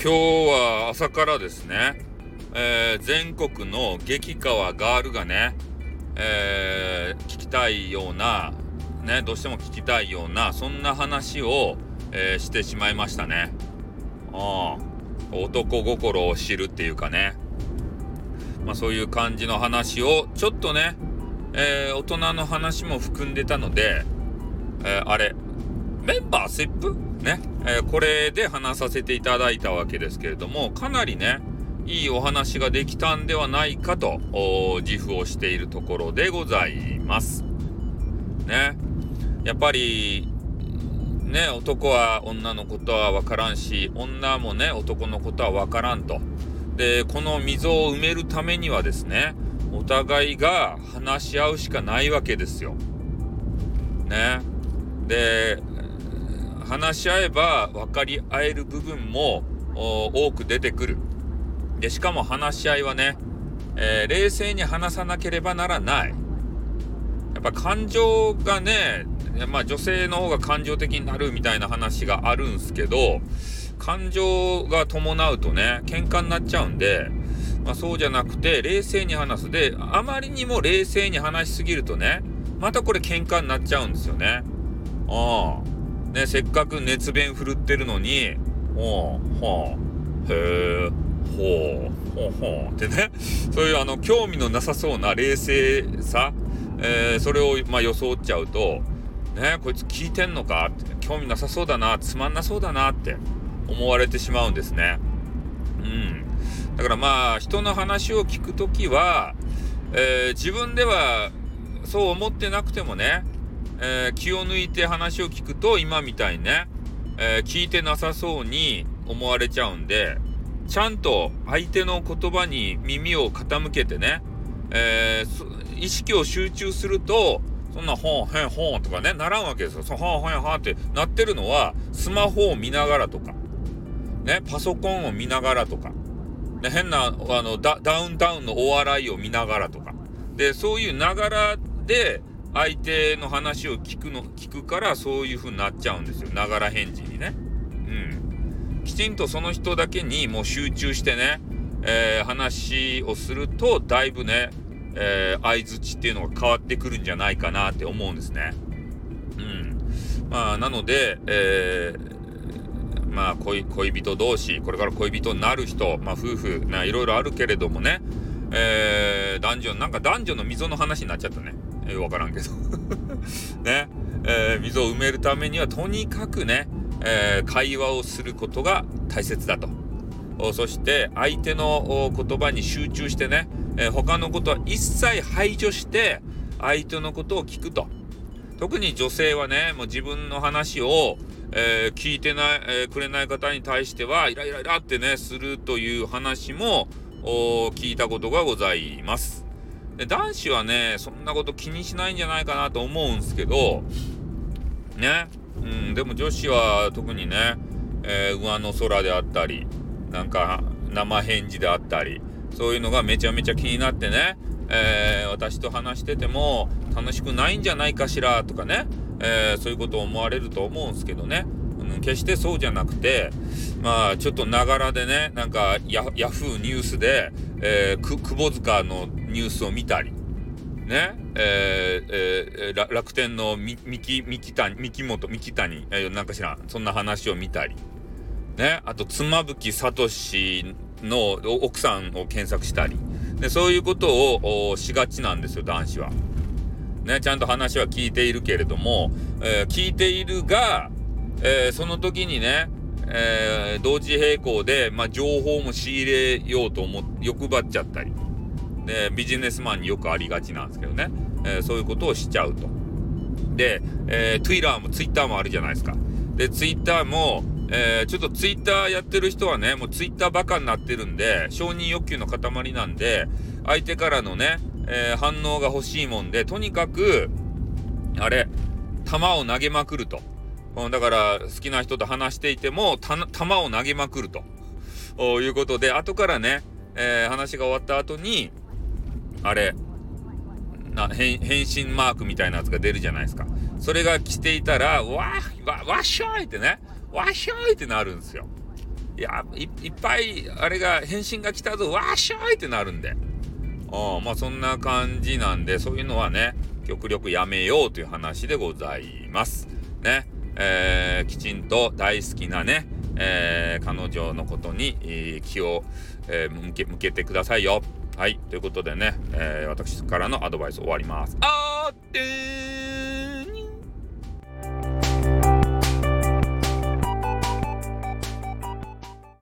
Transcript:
今日は朝からですね、えー、全国の激川ガールがね、えー、聞きたいような、ね、どうしても聞きたいような、そんな話を、えー、してしまいましたね。あ男心を知るっていうかね。まあそういう感じの話を、ちょっとね、え大人の話も含んでたので、えあれ、メンバーシップ？ね、えー、これで話させていただいたわけですけれども、かなりね、いいお話ができたんではないかと、自負をしているところでございます。ね。やっぱり、ね、男は女のことは分からんし、女もね、男のことは分からんと。で、この溝を埋めるためにはですね、お互いが話し合うしかないわけですよ。ね。で、話し合えば分かり合える部分も多く出てくる。で、しかも話し合いはね、えー、冷静に話さなければならない。やっぱ感情がね、まあ女性の方が感情的になるみたいな話があるんすけど、感情が伴うとね、喧嘩になっちゃうんで、まあそうじゃなくて、冷静に話す。で、あまりにも冷静に話しすぎるとね、またこれ喧嘩になっちゃうんですよね。ああ。ね、せっかく熱弁振るってるのに、ほう、ほう、へえ、ほう、ほうほうってね、そういうあの、興味のなさそうな冷静さ、えー、それを、まあ、装っちゃうと、ね、こいつ聞いてんのかって、興味なさそうだな、つまんなそうだなって思われてしまうんですね。うん。だからまあ、人の話を聞くときは、えー、自分ではそう思ってなくてもね、えー、気を抜いて話を聞くと今みたいにね、えー、聞いてなさそうに思われちゃうんで、ちゃんと相手の言葉に耳を傾けてね、えー、意識を集中すると、そんな、ほん、へん、ほんとかね、ならんわけですよ。そほん、ほん、はんってなってるのは、スマホを見ながらとか、ね、パソコンを見ながらとか、ね、変な、あのダ、ダウンタウンのお笑いを見ながらとか、で、そういうながらで、相手の話を聞くの、聞くからそういう風になっちゃうんですよ。ながら返事にね。うん。きちんとその人だけにもう集中してね、えー、話をすると、だいぶね、え、相づちっていうのが変わってくるんじゃないかなって思うんですね。うん。まあ、なので、えー、まあ恋、恋人同士、これから恋人になる人、まあ、夫婦、いろいろあるけれどもね、えー、男女、なんか男女の溝の話になっちゃったね。えー、わからんけど ね、えー、溝を埋めるためにはとにかくね、えー、会話をすることが大切だと。そして相手の言葉に集中してね、えー、他のことは一切排除して相手のことを聞くと。特に女性はね、もう自分の話を、えー、聞いてない、えー、くれない方に対しては、イライライラってね、するという話も、聞いたことがございます。で、男子はね、そんなこと気にしないんじゃないかなと思うんすけど、ね。うん、でも女子は特にね、えー、上の空であったり、なんか生返事であったり、そういうのがめちゃめちゃ気になってね、えー、私と話してても楽しくないんじゃないかしらとかね、えー、そういうことを思われると思うんすけどね。決してそうじゃなくて、まあ、ちょっとながらでね、なんかヤ、ヤフーニュースで、えー、く、窪塚のニュースを見たり、ね、えー、えー、楽天の三木、三木谷、三木本、三木谷、えー、なんか知らん、そんな話を見たり、ね、あと、妻夫木聡の奥さんを検索したり、でそういうことをしがちなんですよ、男子は。ね、ちゃんと話は聞いているけれども、えー、聞いているが、えー、その時にね、えー、同時並行で、まあ、情報も仕入れようと思、欲張っちゃったり、で、ビジネスマンによくありがちなんですけどね、えー、そういうことをしちゃうと。で、えー、Twitter も Twitter もあるじゃないですか。で、Twitter も、えー、ちょっと Twitter やってる人はね、もう Twitter バカになってるんで、承認欲求の塊なんで、相手からのね、え、反応が欲しいもんで、とにかく、あれ、球を投げまくると。うんだから好きな人と話していても、球を投げまくると。いうことで、後からね、えー、話が終わった後に、あれ、な返信マークみたいなやつが出るじゃないですか。それが来ていたら、わわ、わっしょいってね、わっしょいってなるんですよ。いやいっぱいあれが返信が来たぞわーしょいってなるんであまあそんな感じなんでそういうのはね極力やめようという話でございますねえー、きちんと大好きなね、えー、彼女のことに、気を、え向け向けてくださいよ。はい。ということでね、え私からのアドバイス終わります。あーってー。